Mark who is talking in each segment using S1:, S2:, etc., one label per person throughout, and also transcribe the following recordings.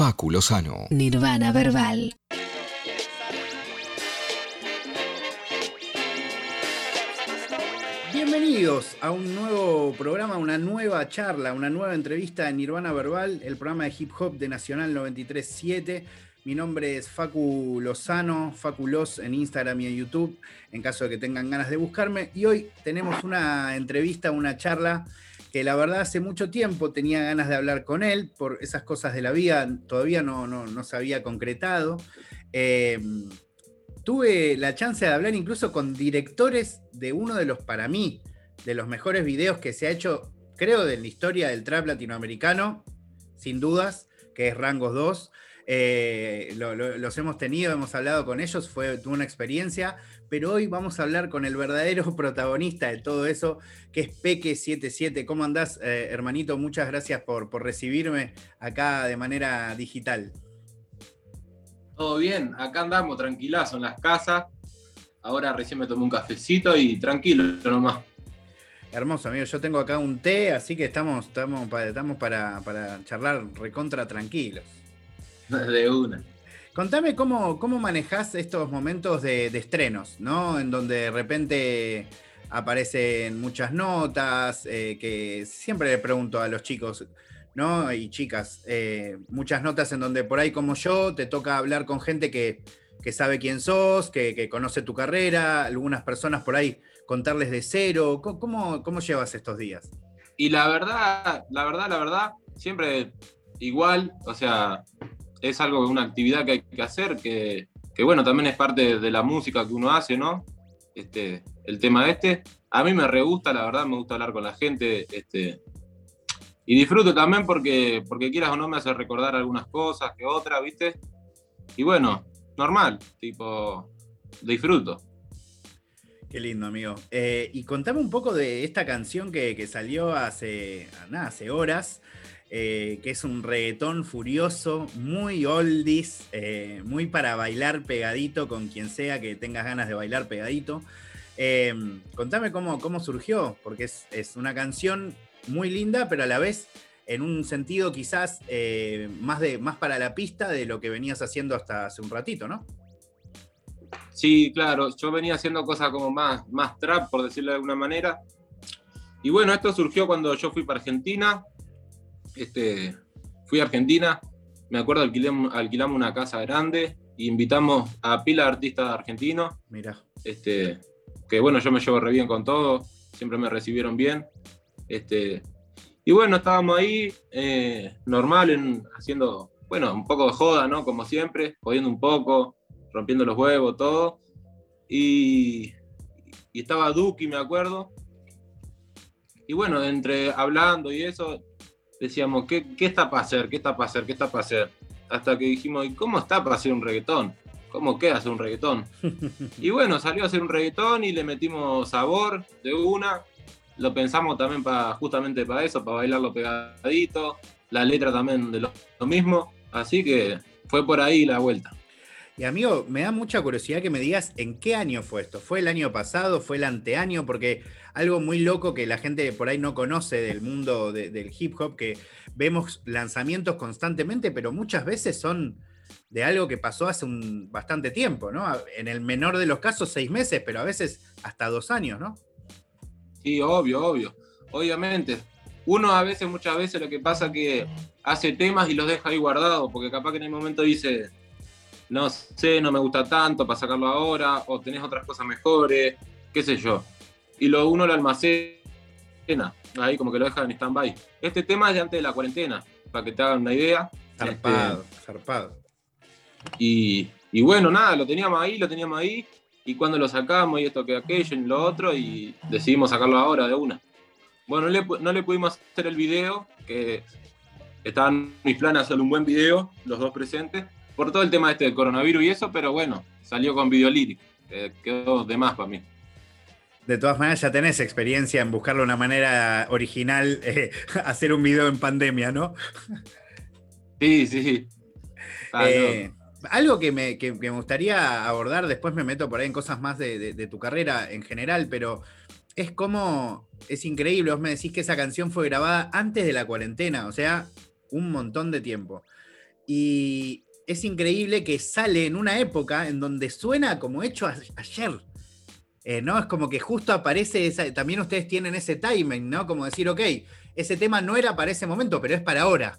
S1: Facu Lozano.
S2: Nirvana Verbal.
S3: Bienvenidos a un nuevo programa, una nueva charla, una nueva entrevista en Nirvana Verbal, el programa de hip hop de Nacional 937. Mi nombre es Facu Lozano, Facu Loz en Instagram y en YouTube, en caso de que tengan ganas de buscarme. Y hoy tenemos una entrevista, una charla que la verdad hace mucho tiempo tenía ganas de hablar con él por esas cosas de la vida, todavía no, no, se había concretado. Em, tuve la chance de hablar incluso con directores de uno de los, para mí, de los mejores videos que se ha hecho, creo, de la historia del trap latinoamericano, sin dudas, que es Rangos 2. Eh, los hemos tenido, hemos hablado con ellos, fue una experiencia, pero hoy vamos a hablar con el verdadero protagonista de todo eso, que es Peque77. ¿Cómo andás, eh, hermanito? Muchas gracias por, por recibirme acá de manera digital.
S4: Todo bien, acá andamos tranquilazo en las casas. Ahora recién me tomé un cafecito y tranquilo nomás.
S3: Hermoso, amigo. Yo tengo acá un té, así que estamos, estamos, estamos para, para charlar recontra tranquilos.
S4: De una.
S3: Contame cómo, cómo manejás estos momentos de, estrenos, ¿no? En donde de repente aparecen muchas notas, eh, que siempre le pregunto a los chicos, ¿no? Y chicas, eh, muchas notas en donde por ahí como yo te toca hablar con gente que, sabe quién sos, que, conoce tu carrera, algunas personas por ahí contarles de cero. ¿Cómo, ¿Cómo llevas estos días?
S4: Y la verdad, la verdad, la verdad, siempre igual, o sea, es algo, una actividad que hay que hacer, que, bueno, también es parte de la música que uno hace, ¿no? Este, el tema este. A mí me re gusta, la verdad, me gusta hablar con la gente, este, y disfruto también porque, porque quieras o no me hace recordar algunas cosas que otras, ¿viste? Y bueno, normal, tipo, disfruto.
S3: Qué lindo, amigo. Eh, y contame un poco de esta canción que, que salió hace, nada, hace horas, eh, que es un reggaetón furioso, muy oldies, eh, muy para bailar pegadito con quien sea que tengas ganas de bailar pegadito. Eh, contame cómo, cómo surgió, porque es, una canción muy linda, pero a la vez en un sentido quizás más, de, más para la pista de lo que venías haciendo hasta hace un ratito, ¿no?
S4: Sí, claro, yo venía haciendo cosas como más, más trap, por decirlo de alguna manera. Y bueno, esto surgió cuando yo fui para Argentina, este, fui a Argentina, me acuerdo alquilamos, alquilamos una casa grande e invitamos a pila de artistas argentinos.
S3: Mira.
S4: Este, que bueno, yo me llevo re bien con todo, siempre me recibieron bien. Este, y bueno, estábamos ahí, eh, normal, en, haciendo, bueno, un poco de joda, ¿no? Como siempre, jodiendo un poco, rompiendo los huevos, todo. Y, y estaba Duki, me acuerdo. Y bueno, entre hablando y eso, decíamos, ¿qué, está para hacer? ¿Qué está para hacer? ¿Qué está para hacer? Hasta que dijimos, ¿y cómo está para hacer un reggaetón? ¿Cómo queda hacer un reggaetón? y bueno, salió a hacer un reggaetón y le metimos sabor de una. Lo pensamos también para justamente para eso, para bailarlo pegadito. La letra también de lo, lo mismo. Así que fue por ahí la vuelta.
S3: Y amigo, me da mucha curiosidad que me digas en qué año fue esto. ¿Fue el año pasado? ¿Fue el anteaño? Porque algo muy loco que la gente por ahí no conoce del mundo del hip hop, que vemos lanzamientos constantemente, pero muchas veces son de algo que pasó hace un bastante tiempo, ¿no? En el menor de los casos, seis meses, pero a veces hasta dos años, ¿no?
S4: Sí, obvio, obvio. Obviamente. Uno a veces, muchas veces, lo que pasa es que hace temas y los deja ahí guardados, porque capaz que en el momento dice, no sé, no me gusta tanto para sacarlo ahora, o tenés otras cosas mejores, qué sé yo. Y lo uno lo almacena, ahí como que lo deja en stand-by. Este tema es de antes de la cuarentena, para que te hagan una idea.
S3: Zarpado, este, zarpado.
S4: Y, y, bueno, nada, lo teníamos ahí, lo teníamos ahí, y cuando lo sacamos y esto que aquello y lo otro, y decidimos sacarlo ahora de una. Bueno, no le, no le pudimos hacer el video, que estaban mis planes hacer un buen video, los dos presentes, por todo el tema este del coronavirus y eso, pero bueno, salió con video quedó de más para mí.
S3: De todas maneras, ya tenés experiencia en buscarle una manera original, eh, hacer un video en pandemia, ¿no?
S4: Sí, sí.
S3: Ah, eh, algo que me, gustaría abordar, después me meto por ahí en cosas más de, de tu carrera en general, pero es como, es increíble, vos me decís que esa canción fue grabada antes de la cuarentena, o sea, un montón de tiempo. Y es increíble que sale en una época en donde suena como hecho ayer. Eh, ¿no? Es como que justo aparece esa, también ustedes tienen ese timing, ¿no? Como decir, ok, ese tema no era para ese momento, pero es para ahora.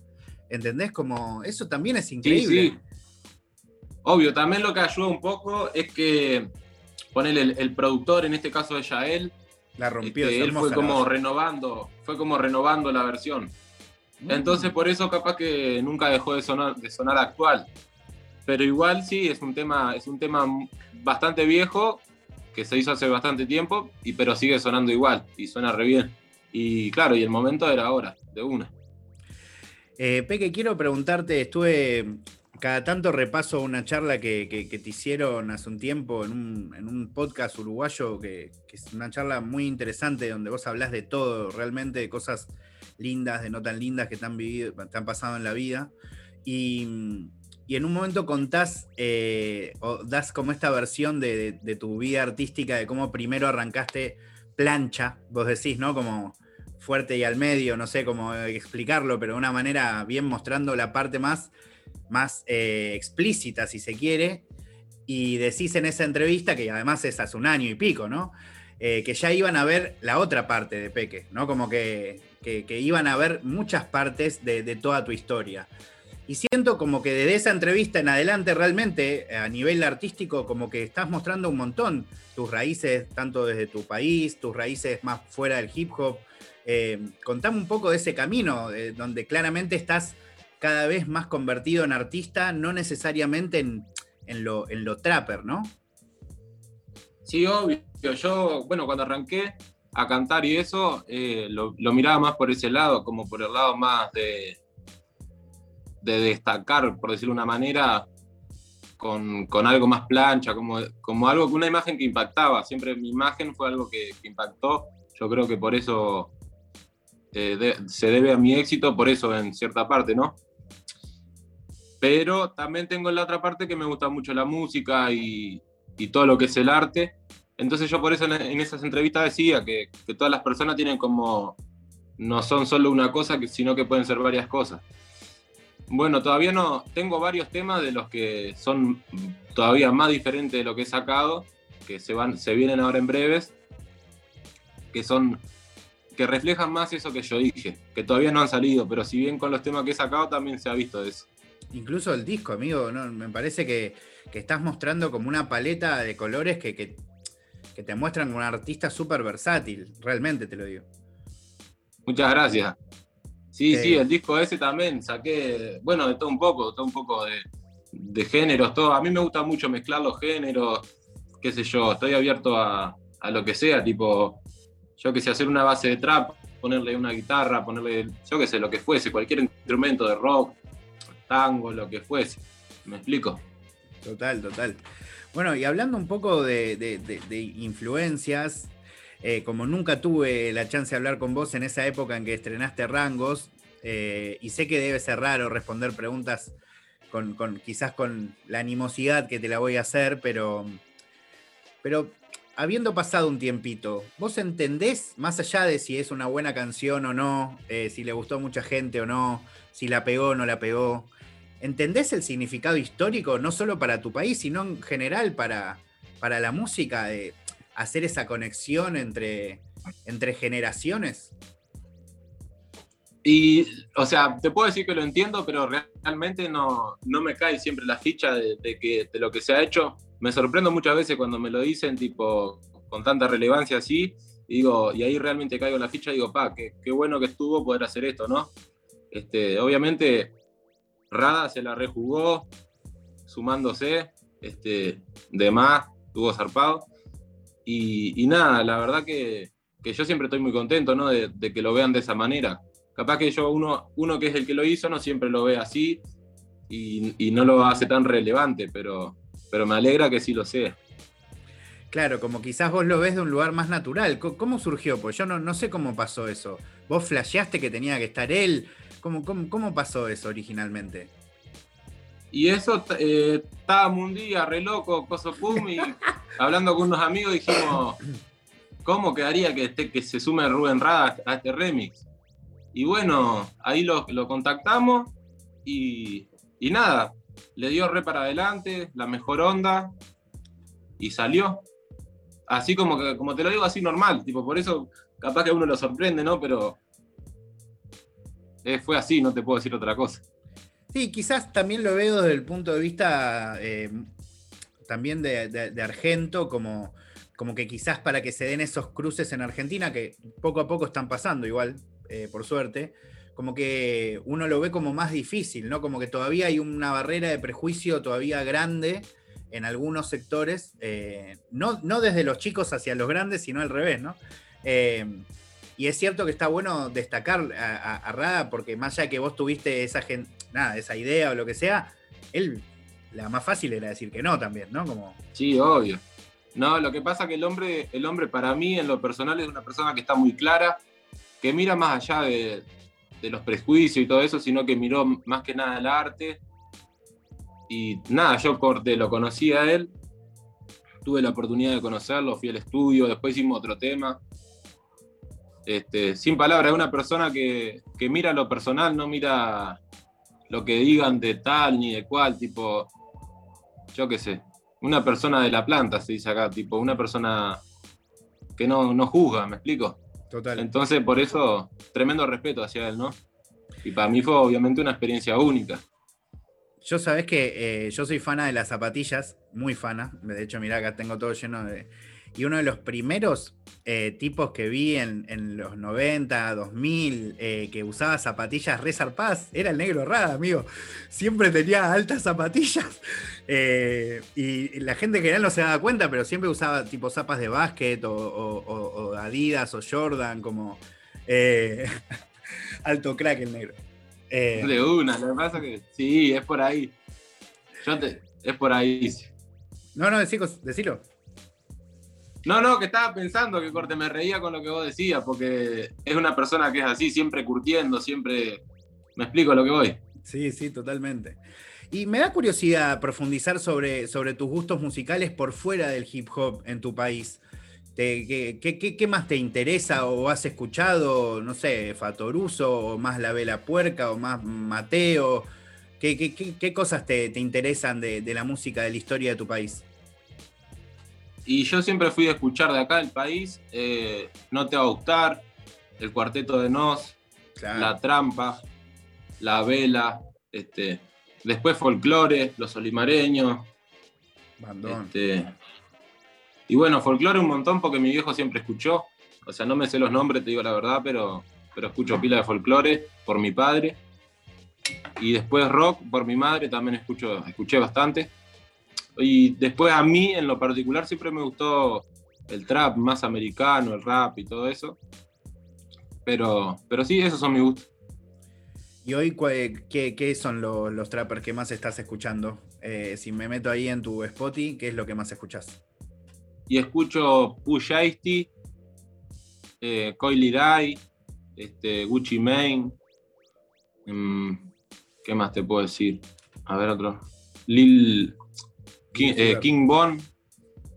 S3: ¿Entendés? Como eso también es increíble. Sí, sí.
S4: Obvio, también lo que ayuda un poco es que ponele el, productor, en este caso de Yael,
S3: la rompió.
S4: Este, él fue como renovando, fue como renovando la versión. Entonces por eso capaz que nunca dejó de sonar, de sonar actual. Pero igual sí, es un tema, es un tema bastante viejo, que se hizo hace bastante tiempo, y, pero sigue sonando igual, y suena re bien. Y claro, y el momento era ahora, de una.
S3: Eh, Peque, quiero preguntarte, estuve cada tanto repaso una charla que, te hicieron hace un tiempo en un, podcast uruguayo, que, es una charla muy interesante donde vos hablas de todo, realmente de cosas lindas, de no tan lindas que te han, vivido, te han pasado en la vida. Y, en un momento contás eh, o das como esta versión de, tu vida artística, de cómo primero arrancaste plancha, vos decís, ¿no? Como fuerte y al medio, no sé cómo explicarlo, pero de una manera bien mostrando la parte más más eh, explícita, si se quiere, y decís en esa entrevista, que además es hace un año y pico, ¿no? Eh, que ya iban a ver la otra parte de Peque, ¿no? Como que, iban a ver muchas partes de, toda tu historia. Y siento como que desde esa entrevista en adelante realmente a nivel artístico como que estás mostrando un montón tus raíces, tanto desde tu país, tus raíces más fuera del hip hop. Eh, contame un poco de ese camino, donde claramente estás cada vez más convertido en artista, no necesariamente en, lo, en lo trapper, ¿no?
S4: Sí, obvio. Yo, bueno, cuando arranqué a cantar y eso, eh, lo, miraba más por ese lado, como por el lado más de, de destacar, por decirlo de una manera, con, algo más plancha, como, como algo, una imagen que impactaba. Siempre mi imagen fue algo que, impactó. Yo creo que por eso eh, se debe a mi éxito, por eso en cierta parte, ¿no? pero también tengo la otra parte que me gusta mucho la música y, todo lo que es el arte. Entonces yo por eso en, esas entrevistas decía que, todas las personas tienen como, no son solo una cosa, sino que pueden ser varias cosas. Bueno, todavía no, tengo varios temas de los que son todavía más diferentes de lo que he sacado, que se, van, se vienen ahora en breves, que son que reflejan más eso que yo dije, que todavía no han salido, pero si bien con los temas que he sacado también se ha visto eso
S3: incluso el disco, amigo, me parece que, estás mostrando como una paleta de colores que, te muestran un artista súper versátil, realmente te lo digo.
S4: Muchas gracias. Sí, sí, el disco ese también saqué, bueno, de todo un poco, todo un poco de, géneros, todo. A mí me gusta mucho mezclar los géneros, qué sé yo, estoy abierto a, a lo que sea, tipo, yo que sé, hacer una base de trap, ponerle una guitarra, ponerle, yo qué sé, lo que fuese, cualquier instrumento de rock, tango, lo que fuese. ¿Me explico?
S3: Total, total. Bueno, y hablando un poco de, influencias, eh, como nunca tuve la chance de hablar con vos en esa época en que estrenaste Rangos, eh, y sé que debe ser raro responder preguntas con, quizás con la animosidad que te la voy a hacer, pero, pero habiendo pasado un tiempito, ¿vos entendés, más allá de si es una buena canción o no, eh, si le gustó a mucha gente o no, si la pegó o no la pegó, ¿Entendés el significado histórico, no solo para tu país, sino en general para, para la música, de hacer esa conexión entre, entre generaciones?
S4: Y, o sea, te puedo decir que lo entiendo, pero realmente no, no me cae siempre la ficha de, que, de lo que se ha hecho. Me sorprendo muchas veces cuando me lo dicen, tipo, con tanta relevancia así, y digo, y ahí realmente caigo en la ficha y digo, pa, qué, qué bueno que estuvo poder hacer esto, ¿no? Este, obviamente Rada se la rejugó, sumándose, este, de más, tuvo zarpado. Y, nada, la verdad que, yo siempre estoy muy contento ¿no? de, que lo vean de esa manera. Capaz que yo, uno, uno que es el que lo hizo, no siempre lo ve así y, no lo hace tan relevante, pero, pero me alegra que sí lo sea.
S3: Claro, como quizás vos lo ves de un lugar más natural. ¿Cómo surgió? Pues yo no, no sé cómo pasó eso. ¿Vos flasheaste que tenía que estar él? ¿Cómo, pasó eso originalmente?
S4: Y eso, eh, estábamos un día re loco, coso pum, y hablando con unos amigos dijimos, ¿cómo quedaría que, que se sume Rubén Rada a este remix? Y bueno, ahí lo, contactamos y, y nada, le dio re para adelante, la mejor onda, y salió. Así como que, como te lo digo, así normal, tipo, por eso capaz que uno lo sorprende, ¿no? Pero eh, fue así, no te puedo decir otra cosa.
S3: Sí, quizás también lo veo desde el punto de vista eh, también de, Argento, como, como que quizás para que se den esos cruces en Argentina, que poco a poco están pasando igual, eh, por suerte, como que uno lo ve como más difícil, ¿no? Como que todavía hay una barrera de prejuicio todavía grande en algunos sectores, no, no desde los chicos hacia los grandes, sino al revés, ¿no? Y es cierto que está bueno destacar a, Rada, porque más allá de que vos tuviste esa, nada, esa idea o lo que sea, él, la más fácil era decir que no también, ¿no? Como...
S4: Sí, obvio. No, lo que pasa es que el hombre, el hombre para mí en lo personal es una persona que está muy clara, que mira más allá de, los prejuicios y todo eso, sino que miró más que nada el arte. Y nada, yo corté, lo conocí a él, tuve la oportunidad de conocerlo, fui al estudio, después hicimos otro tema. Este, sin palabras, es una persona que, mira lo personal, no mira lo que digan de tal ni de cual, tipo, yo qué sé, una persona de la planta, se dice acá, tipo, una persona que no, no juzga, ¿me explico? Total. Entonces, por eso, tremendo respeto hacia él, ¿no? Y para mí fue obviamente una experiencia única.
S3: Yo sabes que eh, yo soy fana de las zapatillas, muy fana. De hecho, mira, acá tengo todo lleno de, y uno de los primeros eh, tipos que vi en, los 90, 2000, eh, que usaba zapatillas resarpadas, era el negro Rada, amigo. Siempre tenía altas zapatillas. Eh, y la gente en general no se daba cuenta, pero siempre usaba tipo zapas de básquet o, Adidas o Jordan, como alto crack el negro.
S4: de una, lo que pasa es que sí, es por ahí. Yo te, es por ahí.
S3: No, no, decilo.
S4: No, no, que estaba pensando que corte, me reía con lo que vos decías, porque es una persona que es así, siempre curtiendo, siempre. Me explico lo que voy.
S3: Sí, sí, totalmente. Y me da curiosidad profundizar sobre, sobre tus gustos musicales por fuera del hip hop en tu país. ¿qué, qué, más te interesa o has escuchado? No sé, Fatoruso, o más La Vela Puerca, o más Mateo. ¿Qué, qué cosas te, te interesan de, de la música, de la historia de tu país?
S4: Y yo siempre fui a escuchar de acá el país, eh, No te va a gustar, el cuarteto de Nos, La Trampa, La Vela, este, después folclore, Los Olimareños. Este, y bueno, folclore un montón porque mi viejo siempre escuchó. O sea, no me sé los nombres, te digo la verdad, pero, pero escucho pila de folclore por mi padre. Y después rock por mi madre, también escucho, escuché bastante. Y después a mí, en lo particular, siempre me gustó el trap más americano, el rap y todo eso. Pero, pero sí, esos son mis gustos.
S3: ¿Y hoy qué, son los, trappers que más estás escuchando? Eh, si me meto ahí en tu Spotify, ¿qué es lo que más escuchas?
S4: Y escucho Push Ice eh, Coily este, Gucci Mane. Mm, ¿Qué más te puedo decir? A ver otro. Lil, eh, King, Bon.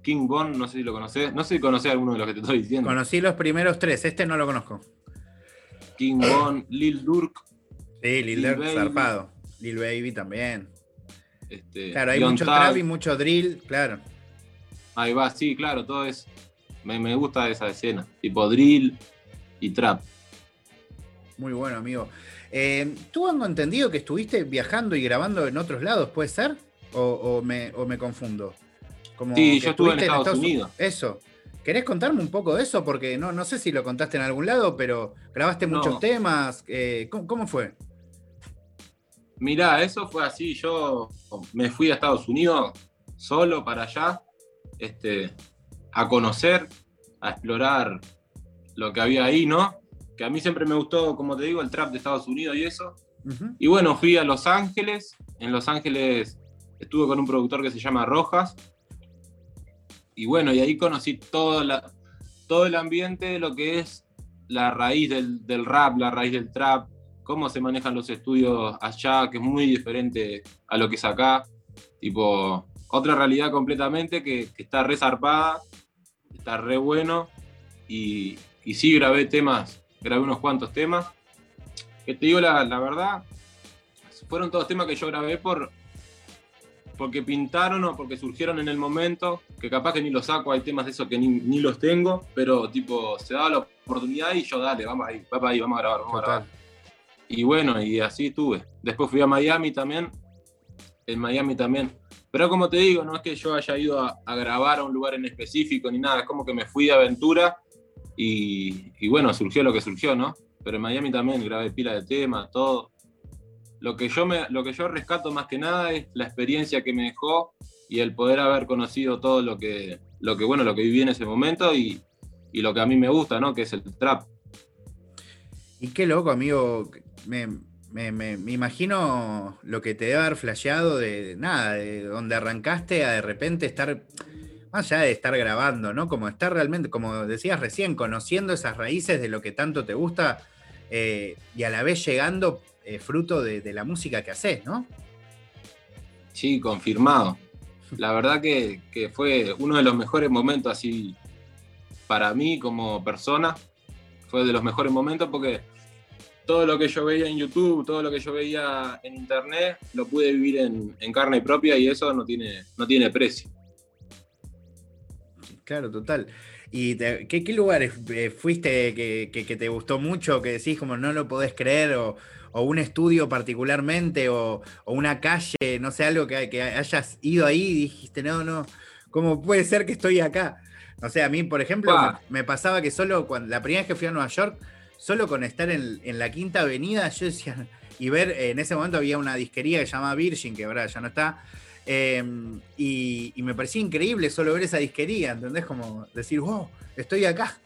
S4: King Bon, no sé si lo conoces. No sé si conoces alguno de los que te estoy diciendo.
S3: Conocí los primeros tres, este no lo conozco.
S4: King Bon, Lil Durk.
S3: Sí, Lil, Durk, zarpado. Lil Baby también. Este, claro, hay mucho trap y mucho drill, claro.
S4: Ahí va, sí, claro, todo es. Me, gusta esa escena. Tipo drill y trap.
S3: Muy bueno, amigo. Eh, ¿Tú han entendido que estuviste viajando y grabando en otros lados, puede ser? O, me, confundo?
S4: Como sí, yo estuve en Estados, Unidos.
S3: Eso. ¿Querés contarme un poco de eso? Porque no, no sé si lo contaste en algún lado, pero grabaste muchos temas. Eh, ¿cómo, fue?
S4: Mirá, eso fue así. Yo me fui a Estados Unidos solo para allá, este, a conocer, a explorar lo que había ahí, ¿no? Que a mí siempre me gustó, como te digo, el trap de Estados Unidos y eso. Y bueno, fui a Los Ángeles. En Los Ángeles estuve con un productor que se llama Rojas. Y bueno, y ahí conocí todo, la, todo el ambiente de lo que es la raíz del, rap, la raíz del trap, cómo se manejan los estudios allá, que es muy diferente a lo que es acá. Tipo, otra realidad completamente que, está re zarpada, está re bueno. Y, y, sí grabé temas, grabé unos cuantos temas. Que te digo la, la verdad, fueron todos temas que yo grabé por, porque pintaron o porque surgieron en el momento, que capaz que ni los saco, hay temas de eso que ni, los tengo, pero tipo, se daba la oportunidad y yo dale, vamos ahí, vamos ahí, vamos a grabar, vamos a grabar. Y bueno, y así estuve. Después fui a Miami también, en Miami también. Pero como te digo, no es que yo haya ido a, grabar a un lugar en específico ni nada, es como que me fui de aventura y, y bueno, surgió lo que surgió, ¿no? Pero en Miami también grabé pila de temas, todo lo que yo, me, lo que yo rescato más que nada es la experiencia que me dejó y el poder haber conocido todo lo que, lo que, bueno, lo que viví en ese momento y, lo que a mí me gusta, ¿no? Que es el trap.
S3: Y qué loco, amigo. Me, imagino lo que te debe haber flasheado de nada, de donde arrancaste a de repente estar, más allá de estar grabando, ¿no? Como estar realmente, como decías recién, conociendo esas raíces de lo que tanto te gusta eh, y a la vez llegando eh, fruto de, la música que haces, ¿no?
S4: Sí, confirmado. La verdad que, fue uno de los mejores momentos así para mí como persona. Fue de los mejores momentos porque todo lo que yo veía en YouTube, todo lo que yo veía en Internet, lo pude vivir en, carne propia y eso no tiene, no tiene precio.
S3: Claro, total. ¿Y qué, lugares eh, fuiste que, te gustó mucho, que decís como no lo podés creer o, o un estudio particularmente, o, una calle, no sé, algo que, que, hayas ido ahí y dijiste, no, no, ¿cómo puede ser que estoy acá? O sea, a mí, por ejemplo, me, pasaba que solo cuando la primera vez que fui a Nueva York, solo con estar en, la quinta avenida, yo decía, y ver, en ese momento había una disquería que se llamaba Virgin, que ahora ya no está, em, y, y, me parecía increíble solo ver esa disquería, ¿entendés? Como decir, wow, estoy acá.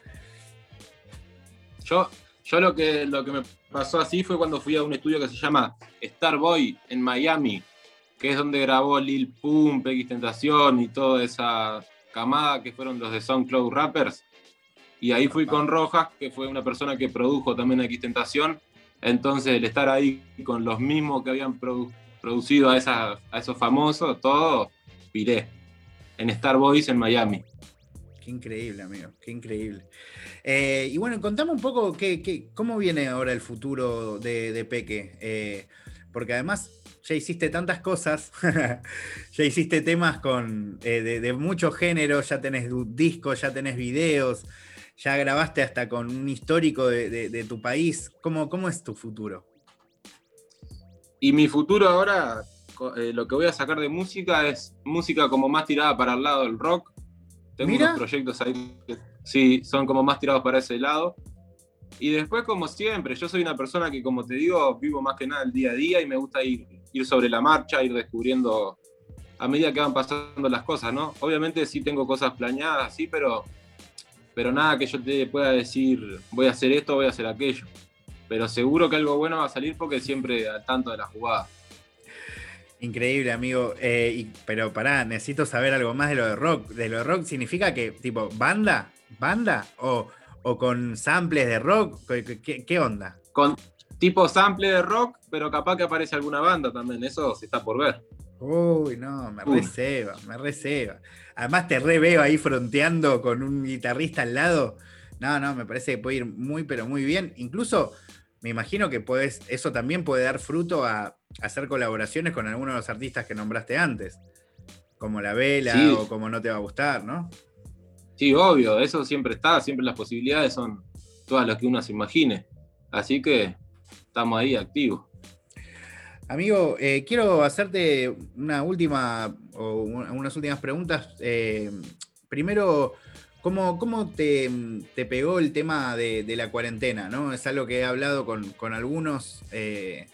S4: Yo, yo lo que, lo que me pasó así fue cuando fui a un estudio que se llama Starboy en Miami, que es donde grabó Lil Pump, X Tentación y toda esa camada que fueron los de SoundCloud Rappers. Y ahí fui con Rojas, que fue una persona que produjo también X Tentación. Entonces, el estar ahí con los mismos que habían producido a, a esos famosos, todo, piré. En Starboys en Miami.
S3: Qué increíble, amigo, qué increíble. Eh, y bueno, contame un poco qué, cómo viene ahora el futuro de, Peque. Eh, porque además ya hiciste tantas cosas, ya hiciste temas con, eh, de, muchos géneros, ya tenés discos, ya tenés videos, ya grabaste hasta con un histórico de, tu país. ¿Cómo, ¿Cómo es tu futuro?
S4: Y mi futuro ahora, lo que voy a sacar de música es música como más tirada para el lado del rock, tengo unos proyectos ahí que sí, son como más tirados para ese lado. Y después, como siempre, yo soy una persona que, como te digo, vivo más que nada el día a día y me gusta ir, ir sobre la marcha, ir descubriendo a medida que van pasando las cosas, ¿no? Obviamente sí tengo cosas planeadas, sí, pero, pero nada que yo te pueda decir, voy a hacer esto, voy a hacer aquello. Pero seguro que algo bueno va a salir porque siempre al tanto de la jugada.
S3: Increíble, amigo. Eh, pero pará, necesito saber algo más de lo de rock. ¿De lo de rock significa que, tipo, banda? ¿Banda? ¿O, con samples de rock? ¿Qué, onda?
S4: Con tipo sample de rock, pero capaz que aparece alguna banda también. Eso se está por ver.
S3: Uy, no, me receba, me receba. Además te re veo ahí fronteando con un guitarrista al lado. No, no, me parece que puede ir muy, pero muy bien. Incluso me imagino que puedes, eso también puede dar fruto a hacer colaboraciones con algunos de los artistas que nombraste antes, como La Vela o como No Te Va a Gustar, ¿no?
S4: Sí, obvio, eso siempre está, siempre las posibilidades son todas las que uno se imagine. Así que estamos ahí activos.
S3: Amigo, eh, quiero hacerte una última o unas últimas preguntas. Eh, primero, ¿Cómo, cómo te, pegó el tema de, la cuarentena? ¿no? Es algo que he hablado con, algunos. Eh,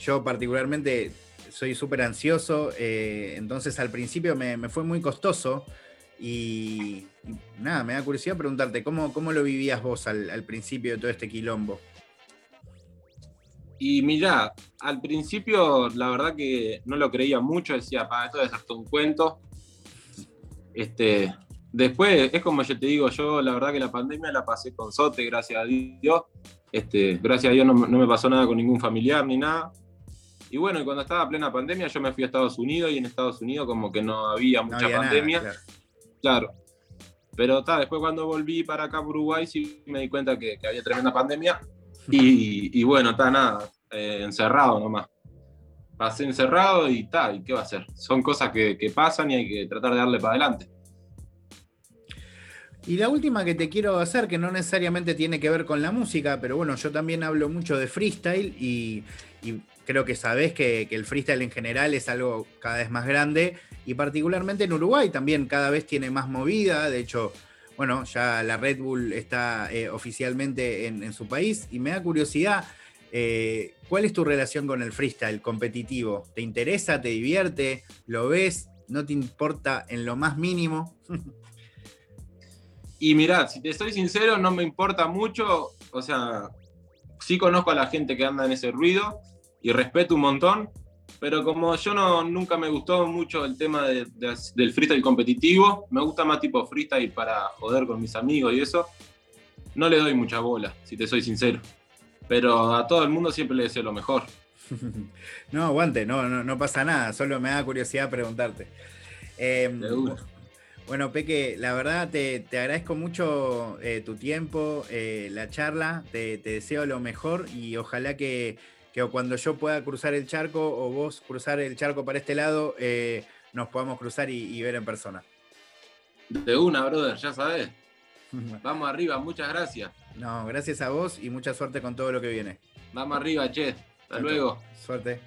S3: yo particularmente soy súper ansioso, eh, entonces al principio me, fue muy costoso y, nada, me da curiosidad preguntarte, ¿cómo, cómo lo vivías vos al, principio de todo este quilombo?
S4: Y mira, al principio la verdad que no lo creía mucho, decía, para esto es hasta un cuento. Este, Después, es como yo te digo, yo la verdad que la pandemia la pasé con Sote, gracias a Dios. Este, gracias a Dios no, me pasó nada con ningún familiar ni nada. Y bueno, cuando estaba plena pandemia, yo me fui a Estados Unidos y en Estados Unidos como que no había mucha pandemia. claro. Pero ta, después cuando volví para acá, Uruguay, sí me di cuenta que, había tremenda pandemia. Y, bueno, está nada, eh, encerrado nomás. pasé encerrado y tal, ¿y qué va a hacer? Son cosas que, que pasan y hay que tratar de darle para adelante.
S3: Y la última que te quiero hacer, que no necesariamente tiene que ver con la música, pero bueno, yo también hablo mucho de freestyle y, creo que sabés que, el freestyle en general es algo cada vez más grande y particularmente en Uruguay también cada vez tiene más movida. De hecho, bueno, ya la Red Bull está eh, oficialmente en, su país y me da curiosidad. Eh, ¿Cuál es tu relación con el freestyle competitivo? ¿Te interesa? ¿Te divierte? ¿Lo ves? ¿No te importa en lo más mínimo?
S4: Y mirá, si te soy sincero, no me importa mucho. O sea, sí conozco a la gente que anda en ese ruido y respeto un montón. Pero como yo no, nunca me gustó mucho el tema del freestyle competitivo, me gusta más tipo freestyle para joder con mis amigos y eso, no le doy mucha bola, si te soy sincero. Pero a todo el mundo siempre le deseo lo mejor.
S3: no, aguante, no, no, no, pasa nada, solo me da curiosidad preguntarte. Eh, bueno, Peque, la verdad te, agradezco mucho eh, tu tiempo, eh, la charla, te, deseo lo mejor y ojalá que, cuando yo pueda cruzar el charco o vos cruzar el charco para este lado, eh, nos podamos cruzar y, ver en persona.
S4: De una, brother, ya sabes. Vamos arriba, muchas gracias.
S3: No, gracias a vos y mucha suerte con todo lo que viene.
S4: Vamos arriba, che. Hasta luego.
S3: Suerte.